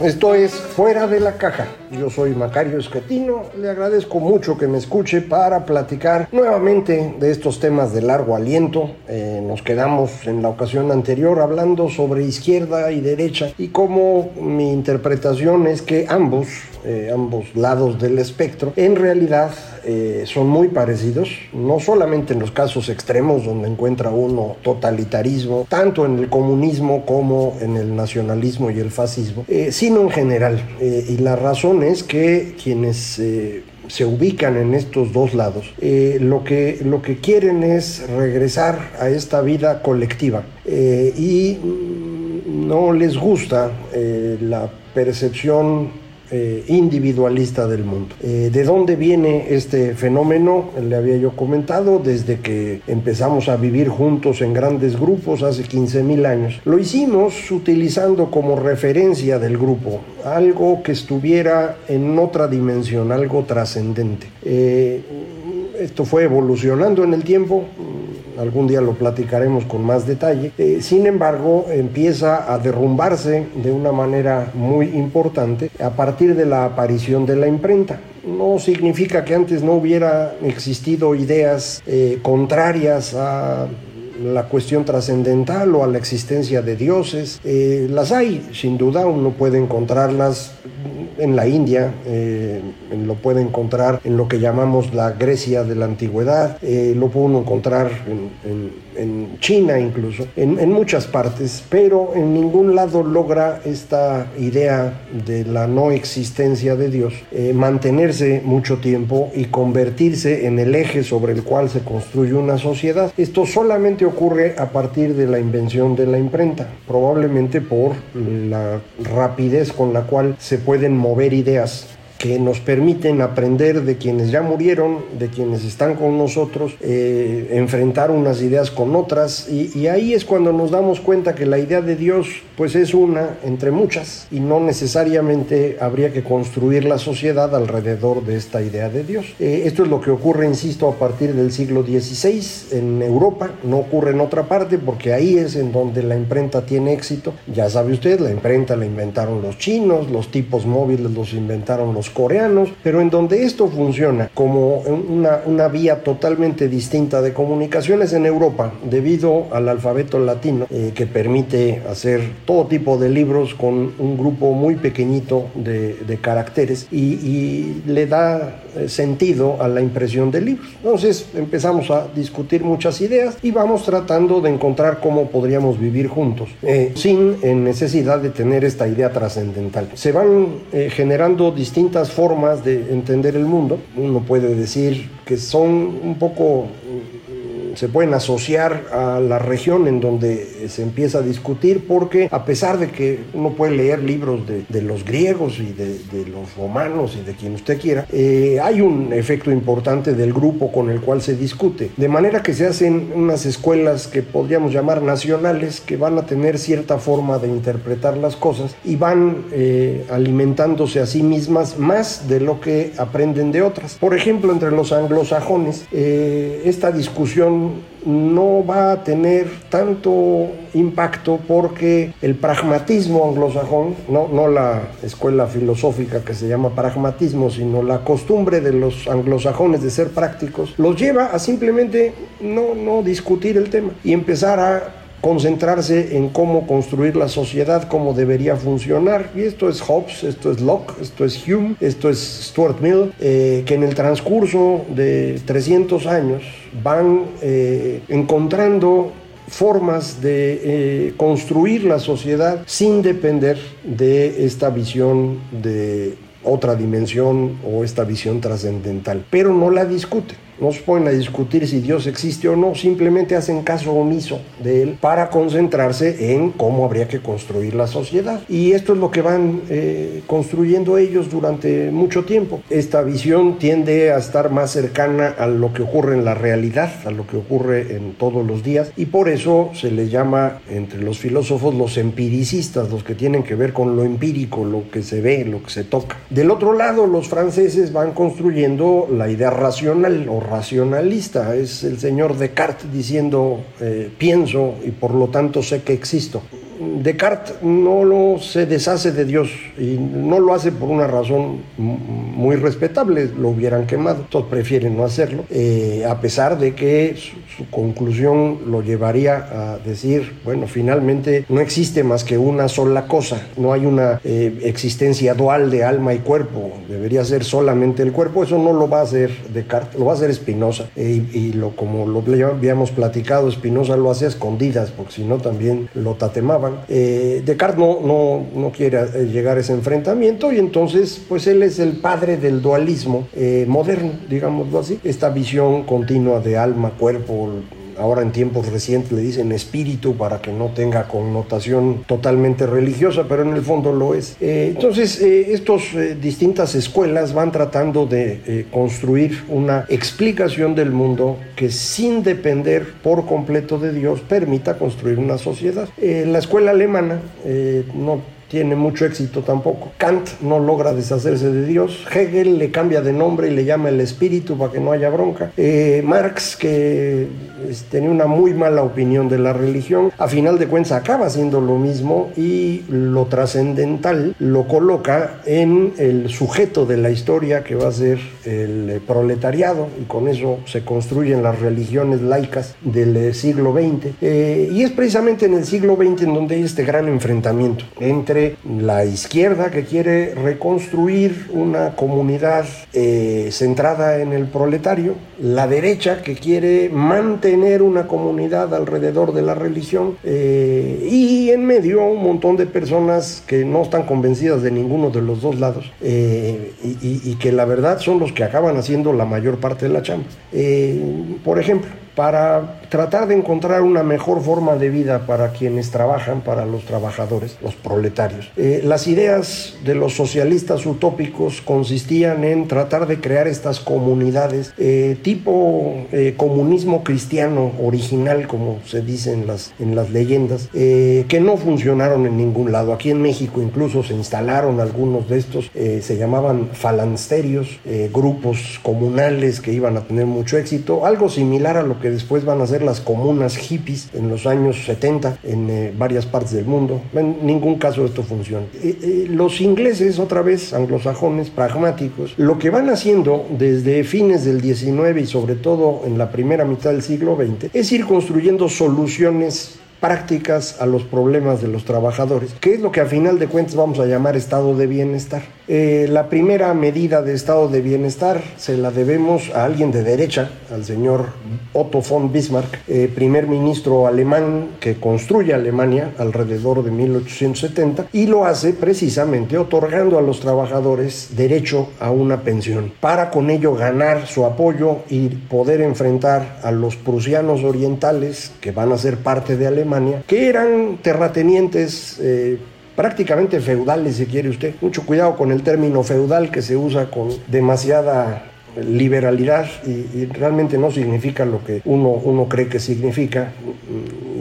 Esto es Fuera de la Caja. Yo soy Macario Esquetino. Le agradezco mucho que me escuche para platicar nuevamente de estos temas de largo aliento. Eh, nos quedamos en la ocasión anterior hablando sobre izquierda y derecha y cómo mi interpretación es que ambos, eh, ambos lados del espectro, en realidad eh, son muy parecidos, no solamente en los casos extremos donde encuentra uno totalitarismo, tanto en el comunismo como en el nacionalismo y el fascismo, eh, sino en general. Eh, y la razón es que quienes se ubican en estos dos lados, lo, que, lo que quieren es regresar a esta vida colectiva y mm, no les gusta la percepción eh, individualista del mundo. Eh, ¿De dónde viene este fenómeno? Le había yo comentado desde que empezamos a vivir juntos en grandes grupos hace 15 mil años. Lo hicimos utilizando como referencia del grupo algo que estuviera en otra dimensión, algo trascendente. Eh, esto fue evolucionando en el tiempo, algún día lo platicaremos con más detalle. Eh, sin embargo, empieza a derrumbarse de una manera muy importante a partir de la aparición de la imprenta. No significa que antes no hubiera existido ideas eh, contrarias a la cuestión trascendental o a la existencia de dioses. Eh, las hay, sin duda, uno puede encontrarlas en la India, eh, lo puede encontrar en lo que llamamos la Grecia de la antigüedad, eh, lo puede uno encontrar en China incluso, en, muchas partes, pero en ningún lado logra esta idea de la no existencia de Dios eh, mantenerse mucho tiempo y convertirse en el eje sobre el cual se construye una sociedad. Esto solamente ocurre a partir de la invención de la imprenta, probablemente por la rapidez con la cual se pueden mover ideas que nos permiten aprender de quienes ya murieron, de quienes están con nosotros, eh, enfrentar unas ideas con otras y, ahí es cuando nos damos cuenta que la idea de Dios pues es una entre muchas y no necesariamente habría que construir la sociedad alrededor de esta idea de Dios. Eh, esto es lo que ocurre, insisto, a partir del siglo XVI en Europa, no ocurre en otra parte porque ahí es en donde la imprenta tiene éxito. Ya sabe usted, la imprenta la inventaron los chinos, los tipos móviles los inventaron los coreanos, pero en donde esto funciona como una, una vía totalmente distinta de comunicaciones en Europa, debido al alfabeto latino eh, que permite hacer todo tipo de libros con un grupo muy pequeñito de, caracteres y, y le da eh, sentido a la impresión de libros. Entonces empezamos a discutir muchas ideas y vamos tratando de encontrar cómo podríamos vivir juntos, eh, sin necesidad de tener esta idea trascendental. Se van generando distintas formas de entender el mundo. Uno puede decir que son un poco se pueden asociar a la región en donde se empieza a discutir, porque a pesar de que uno puede leer libros de, los griegos y de, los romanos y de quien usted quiera, eh, hay un efecto importante del grupo con el cual se discute. De manera que se hacen unas escuelas que podríamos llamar nacionales, que van a tener cierta forma de interpretar las cosas y van eh, alimentándose a sí mismas más de lo que aprenden de otras. Por ejemplo, entre los anglosajones, eh, esta discusión no va a tener tanto impacto porque el pragmatismo anglosajón, no, no la escuela filosófica que se llama pragmatismo, sino la costumbre de los anglosajones de ser prácticos, los lleva a simplemente no, no discutir el tema y empezar a concentrarse en cómo construir la sociedad, cómo debería funcionar. Y esto es Hobbes, esto es Locke, esto es Hume, esto es Stuart Mill, eh, que en el transcurso de 300 años van eh, encontrando formas de eh, construir la sociedad sin depender de esta visión de otra dimensión o esta visión trascendental, pero no la discuten no se ponen a discutir si Dios existe o no, simplemente hacen caso omiso de él para concentrarse en cómo habría que construir la sociedad. Y esto es lo que van eh, construyendo ellos durante mucho tiempo. Esta visión tiende a estar más cercana a lo que ocurre en la realidad, a lo que ocurre en todos los días, y por eso se les llama entre los filósofos los empiricistas, los que tienen que ver con lo empírico, lo que se ve, lo que se toca. Del otro lado, los franceses van construyendo la idea racional o racionalista, es el señor Descartes diciendo eh, pienso y por lo tanto sé que existo. Descartes no lo se deshace de Dios y no lo hace por una razón muy respetable, lo hubieran quemado, todos prefieren no hacerlo, eh, a pesar de que su, conclusión lo llevaría a decir, bueno, finalmente no existe más que una sola cosa, no hay una eh, existencia dual de alma y cuerpo, debería ser solamente el cuerpo, eso no lo va a hacer Descartes, lo va a hacer Spinoza, eh, y, lo, como lo habíamos platicado, Spinoza lo hace a escondidas, porque si no también lo eh, Descartes no, no, no, quiere eh, llegar a ese enfrentamiento y entonces pues él es el padre del dualismo eh, moderno, digámoslo así, esta visión continua de alma, cuerpo, ahora en tiempos recientes le dicen espíritu para que no tenga connotación totalmente religiosa, pero en el fondo lo es. Eh, entonces, eh, estas eh, distintas escuelas van tratando de construir una explicación del mundo que sin depender por completo de Dios permita construir una sociedad. la escuela alemana no tiene mucho éxito tampoco. Kant no logra deshacerse de Dios. Hegel le cambia de nombre y le llama el espíritu para que no haya bronca. Eh, Marx, que tenía una muy mala opinión de la religión, a final de cuentas acaba haciendo lo mismo y lo trascendental lo coloca en el sujeto de la historia que va a ser el proletariado y con eso se construyen las religiones laicas del siglo XX. Eh, y es precisamente en el siglo XX en donde hay este gran enfrentamiento entre la izquierda que quiere reconstruir una comunidad eh, centrada en el proletario, la derecha que quiere mantener una comunidad alrededor de la religión eh, y en medio un montón de personas que no están convencidas de ninguno de los dos lados eh, y, que la verdad son los que acaban haciendo la mayor parte de la chamba. por ejemplo, para tratar de encontrar una mejor forma de vida para quienes trabajan, para los trabajadores, los proletarios. Eh, las ideas de los socialistas utópicos consistían en tratar de crear estas comunidades eh, tipo eh, comunismo cristiano original, como se dice en las, en las leyendas, que no funcionaron en ningún lado. Aquí en México incluso se instalaron algunos de estos, se llamaban falansterios, grupos comunales que iban a tener mucho éxito, algo similar a lo que después van a ser las comunas hippies en los años 70 en eh, varias partes del mundo. En ningún caso esto funciona. Eh, eh, los ingleses, otra vez anglosajones, pragmáticos, lo que van haciendo desde fines del 19 y sobre todo en la primera mitad del siglo XX es ir construyendo soluciones prácticas a los problemas de los trabajadores, que es lo que a final de cuentas vamos a llamar estado de bienestar. Eh, la primera medida de estado de bienestar se la debemos a alguien de derecha, al señor Otto von Bismarck, eh, primer ministro alemán que construye Alemania alrededor de 1870 y lo hace precisamente otorgando a los trabajadores derecho a una pensión. Para con ello ganar su apoyo y poder enfrentar a los prusianos orientales que van a ser parte de Alemania que eran terratenientes eh, prácticamente feudales, si quiere usted. Mucho cuidado con el término feudal que se usa con demasiada liberalidad y, realmente no significa lo que uno, uno cree que significa.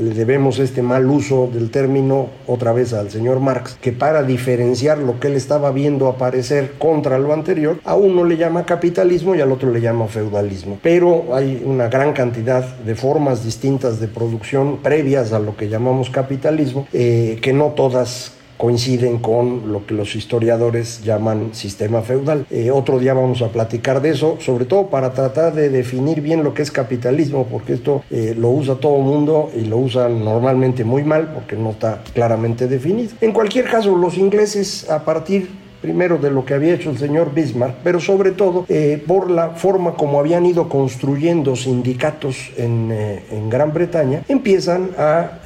Le debemos este mal uso del término otra vez al señor Marx, que para diferenciar lo que él estaba viendo aparecer contra lo anterior, a uno le llama capitalismo y al otro le llama feudalismo. Pero hay una gran cantidad de formas distintas de producción previas a lo que llamamos capitalismo, eh, que no todas coinciden con lo que los historiadores llaman sistema feudal. Eh, otro día vamos a platicar de eso, sobre todo para tratar de definir bien lo que es capitalismo, porque esto eh, lo usa todo el mundo y lo usa normalmente muy mal porque no está claramente definido. En cualquier caso, los ingleses a partir primero de lo que había hecho el señor Bismarck, pero sobre todo eh, por la forma como habían ido construyendo sindicatos en, Gran Bretaña, empiezan a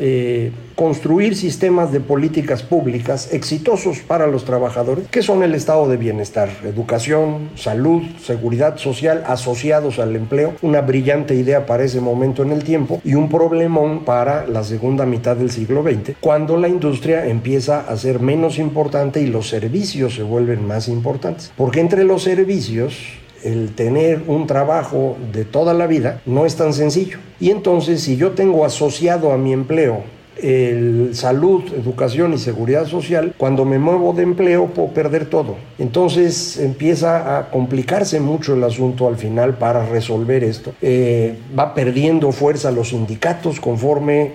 construir sistemas de políticas públicas exitosos para los trabajadores, que son el estado de bienestar, educación, salud, seguridad social asociados al empleo, una brillante idea para ese momento en el tiempo y un problemón para la segunda mitad del siglo XX, cuando la industria empieza a ser menos importante y los servicios se vuelven más importantes. Porque entre los servicios el tener un trabajo de toda la vida no es tan sencillo. Y entonces si yo tengo asociado a mi empleo el salud, educación y seguridad social, cuando me muevo de empleo puedo perder todo. Entonces empieza a complicarse mucho el asunto al final para resolver esto. Eh, va perdiendo fuerza los sindicatos conforme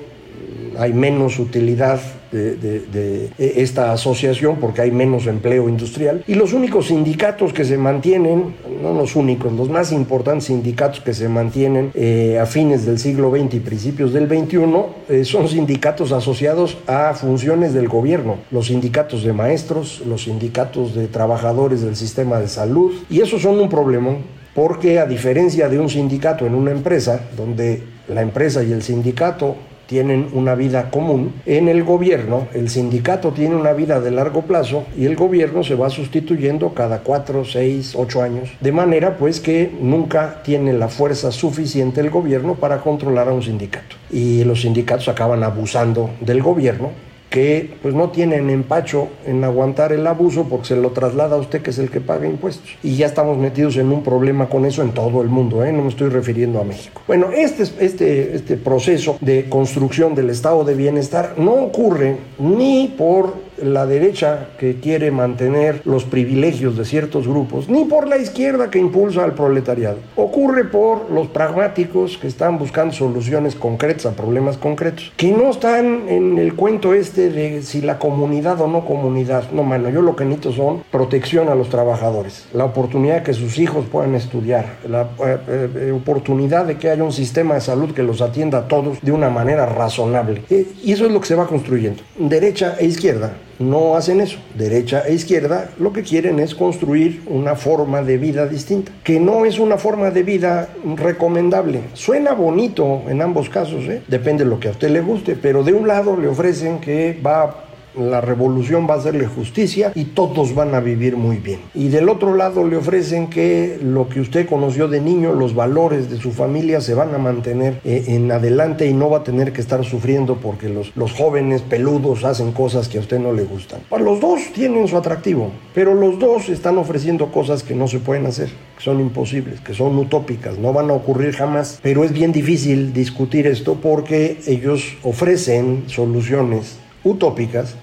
hay menos utilidad de, esta asociación porque hay menos empleo industrial. Y los únicos sindicatos que se mantienen, no los únicos, los más importantes sindicatos que se mantienen eh, a fines del siglo XX y principios del XXI eh, son sindicatos asociados a funciones del gobierno, los sindicatos de maestros, los sindicatos de trabajadores del sistema de salud. Y esos son un problema porque a diferencia de un sindicato en una empresa, donde la empresa y el sindicato tienen una vida común. En el gobierno, el sindicato tiene una vida de largo plazo y el gobierno se va sustituyendo cada cuatro, seis, ocho años. De manera pues que nunca tiene la fuerza suficiente el gobierno para controlar a un sindicato. Y los sindicatos acaban abusando del gobierno que pues no tienen empacho en aguantar el abuso porque se lo traslada a usted que es el que paga impuestos. Y ya estamos metidos en un problema con eso en todo el mundo, ¿eh? no me estoy refiriendo a México. Bueno, este, este, este proceso de construcción del estado de bienestar no ocurre ni por la derecha que quiere mantener los privilegios de ciertos grupos, ni por la izquierda que impulsa al proletariado. Ocurre por los pragmáticos que están buscando soluciones concretas a problemas concretos, que no están en el cuento este de si la comunidad o no comunidad. No, mano, yo lo que necesito son protección a los trabajadores, la oportunidad que sus hijos puedan estudiar, la eh, eh, oportunidad de que haya un sistema de salud que los atienda a todos de una manera razonable. Eh, y eso es lo que se va construyendo, derecha e izquierda no hacen eso. Derecha e izquierda lo que quieren es construir una forma de vida distinta, que no es una forma de vida recomendable. Suena bonito en ambos casos, ¿eh? depende de lo que a usted le guste, pero de un lado le ofrecen que va la revolución va a hacerle justicia y todos van a vivir muy bien. Y del otro lado le ofrecen que lo que usted conoció de niño, los valores de su familia se van a mantener eh, en adelante y no va a tener que estar sufriendo porque los, los jóvenes peludos hacen cosas que a usted no le gustan. Para los dos tienen su atractivo, pero los dos están ofreciendo cosas que no se pueden hacer, que son imposibles, que son utópicas, no van a ocurrir jamás. Pero es bien difícil discutir esto porque ellos ofrecen soluciones utópicas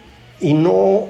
y no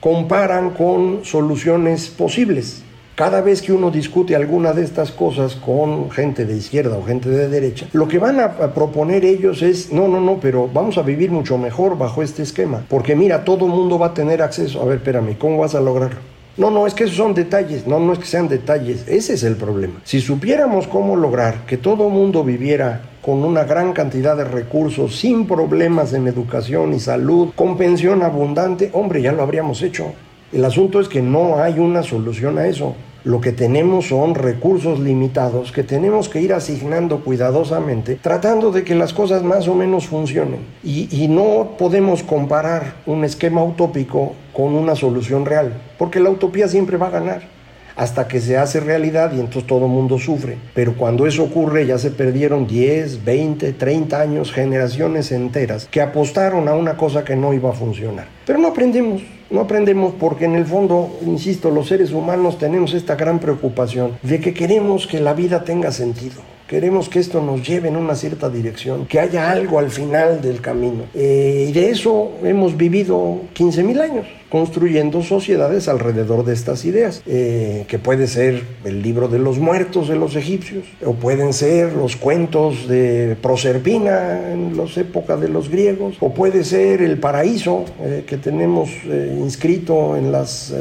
comparan con soluciones posibles. Cada vez que uno discute alguna de estas cosas con gente de izquierda o gente de derecha, lo que van a proponer ellos es, no, no, no, pero vamos a vivir mucho mejor bajo este esquema, porque mira, todo el mundo va a tener acceso. A ver, espérame, ¿cómo vas a lograrlo? No, no, es que esos son detalles, no, no es que sean detalles, ese es el problema. Si supiéramos cómo lograr que todo el mundo viviera con una gran cantidad de recursos, sin problemas en educación y salud, con pensión abundante, hombre, ya lo habríamos hecho. El asunto es que no hay una solución a eso. Lo que tenemos son recursos limitados que tenemos que ir asignando cuidadosamente, tratando de que las cosas más o menos funcionen. Y, y, no podemos comparar un esquema utópico con una solución real, porque la utopía siempre va a ganar hasta que se hace realidad y entonces todo el mundo sufre. Pero cuando eso ocurre ya se perdieron 10, 20, 30 años, generaciones enteras que apostaron a una cosa que no iba a funcionar. Pero no aprendemos, no aprendemos porque en el fondo, insisto, los seres humanos tenemos esta gran preocupación de que queremos que la vida tenga sentido queremos que esto nos lleve en una cierta dirección, que haya algo al final del camino. Eh, y de eso hemos vivido 15 mil años construyendo sociedades alrededor de estas ideas, eh, que puede ser el libro de los muertos de los egipcios, o pueden ser los cuentos de Proserpina en las épocas de los griegos, o puede ser el paraíso eh, que tenemos eh, inscrito en las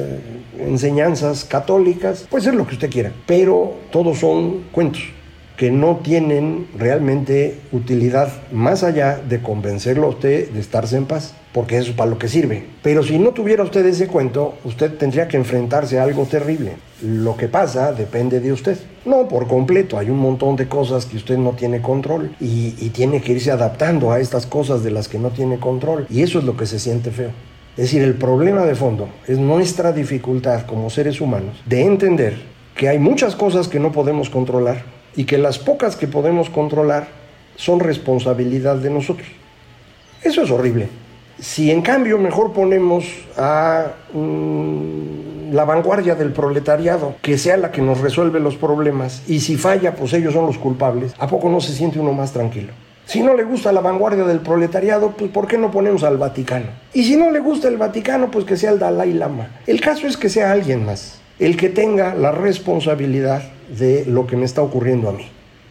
enseñanzas católicas, puede ser lo que usted quiera, pero todos son cuentos que no tienen realmente utilidad más allá de convencerlo a usted de estarse en paz, porque eso es para lo que sirve. Pero si no tuviera usted ese cuento, usted tendría que enfrentarse a algo terrible. Lo que pasa depende de usted. No por completo, hay un montón de cosas que usted no tiene control y, y tiene que irse adaptando a estas cosas de las que no tiene control. Y eso es lo que se siente feo. Es decir, el problema de fondo es nuestra dificultad como seres humanos de entender que hay muchas cosas que no podemos controlar y que las pocas que podemos controlar son responsabilidad de nosotros. Eso es horrible. Si en cambio mejor ponemos a mm, la vanguardia del proletariado, que sea la que nos resuelve los problemas, y si falla, pues ellos son los culpables, ¿a poco no se siente uno más tranquilo? Si no le gusta la vanguardia del proletariado, pues ¿por qué no ponemos al Vaticano? Y si no le gusta el Vaticano, pues que sea el Dalai Lama. El caso es que sea alguien más, el que tenga la responsabilidad de lo que me está ocurriendo a mí.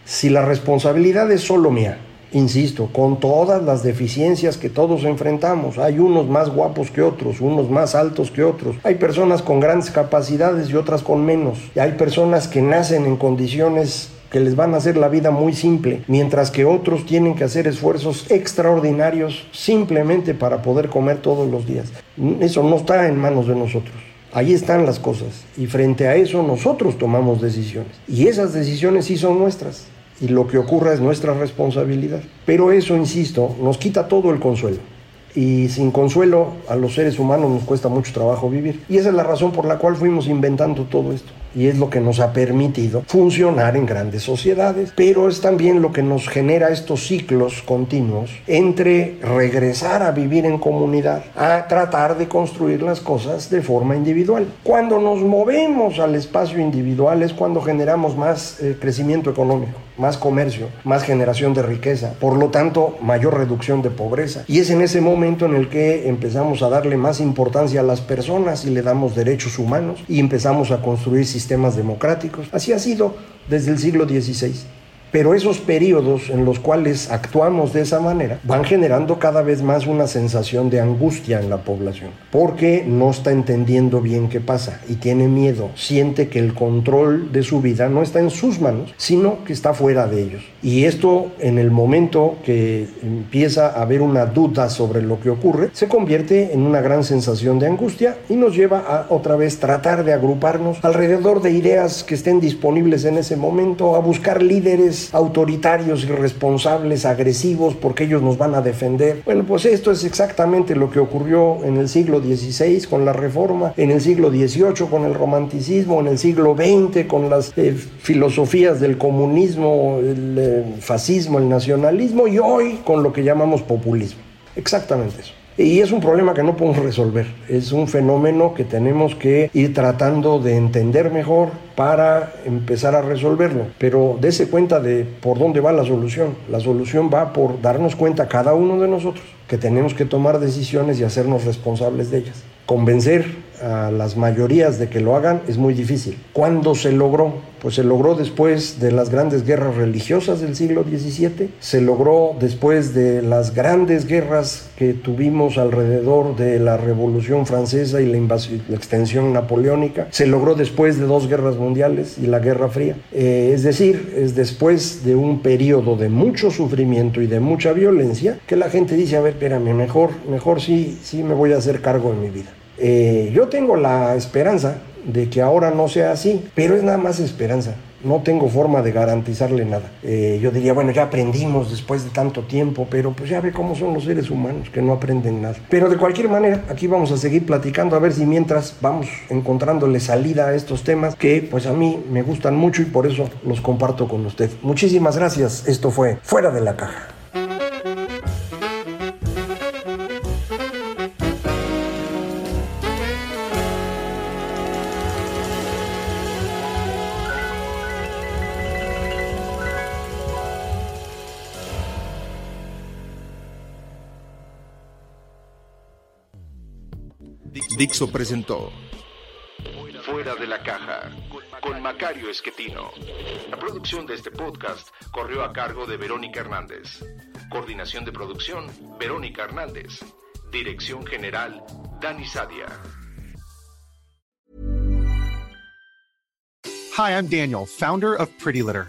Si la responsabilidad es solo mía, insisto, con todas las deficiencias que todos enfrentamos, hay unos más guapos que otros, unos más altos que otros, hay personas con grandes capacidades y otras con menos, y hay personas que nacen en condiciones que les van a hacer la vida muy simple, mientras que otros tienen que hacer esfuerzos extraordinarios simplemente para poder comer todos los días. Eso no está en manos de nosotros. Ahí están las cosas. Y frente a eso nosotros tomamos decisiones. Y esas decisiones sí son nuestras. Y lo que ocurra es nuestra responsabilidad. Pero eso, insisto, nos quita todo el consuelo. Y sin consuelo a los seres humanos nos cuesta mucho trabajo vivir. Y esa es la razón por la cual fuimos inventando todo esto y es lo que nos ha permitido funcionar en grandes sociedades, pero es también lo que nos genera estos ciclos continuos entre regresar a vivir en comunidad, a tratar de construir las cosas de forma individual. Cuando nos movemos al espacio individual es cuando generamos más eh, crecimiento económico, más comercio, más generación de riqueza, por lo tanto mayor reducción de pobreza. Y es en ese momento en el que empezamos a darle más importancia a las personas y le damos derechos humanos y empezamos a construir sistemas democráticos. Así ha sido desde el siglo XVI. Pero esos periodos en los cuales actuamos de esa manera van generando cada vez más una sensación de angustia en la población, porque no está entendiendo bien qué pasa y tiene miedo, siente que el control de su vida no está en sus manos, sino que está fuera de ellos. Y esto en el momento que empieza a haber una duda sobre lo que ocurre, se convierte en una gran sensación de angustia y nos lleva a otra vez tratar de agruparnos alrededor de ideas que estén disponibles en ese momento, a buscar líderes autoritarios, irresponsables, agresivos, porque ellos nos van a defender. Bueno, pues esto es exactamente lo que ocurrió en el siglo XVI con la Reforma, en el siglo XVIII con el romanticismo, en el siglo XX con las eh, filosofías del comunismo, el eh, fascismo, el nacionalismo y hoy con lo que llamamos populismo. Exactamente eso. Y es un problema que no podemos resolver, es un fenómeno que tenemos que ir tratando de entender mejor para empezar a resolverlo. Pero dése cuenta de por dónde va la solución. La solución va por darnos cuenta cada uno de nosotros que tenemos que tomar decisiones y hacernos responsables de ellas. Convencer a las mayorías de que lo hagan es muy difícil. ¿Cuándo se logró? Pues se logró después de las grandes guerras religiosas del siglo XVII, se logró después de las grandes guerras que tuvimos alrededor de la Revolución Francesa y la, extensión napoleónica, se logró después de dos guerras mundiales y la Guerra Fría. Eh, es decir, es después de un periodo de mucho sufrimiento y de mucha violencia que la gente dice, a ver, espérame, mejor, mejor sí, sí me voy a hacer cargo de mi vida. Eh, yo tengo la esperanza de que ahora no sea así, pero es nada más esperanza. No tengo forma de garantizarle nada. Eh, yo diría, bueno, ya aprendimos después de tanto tiempo, pero pues ya ve cómo son los seres humanos, que no aprenden nada. Pero de cualquier manera, aquí vamos a seguir platicando a ver si mientras vamos encontrándole salida a estos temas que pues a mí me gustan mucho y por eso los comparto con usted. Muchísimas gracias. Esto fue Fuera de la Caja. Dixo presentó Fuera de la caja con Macario Esquetino. La producción de este podcast corrió a cargo de Verónica Hernández. Coordinación de producción, Verónica Hernández. Dirección General, Dani Sadia. Hi, I'm Daniel, founder of Pretty Litter.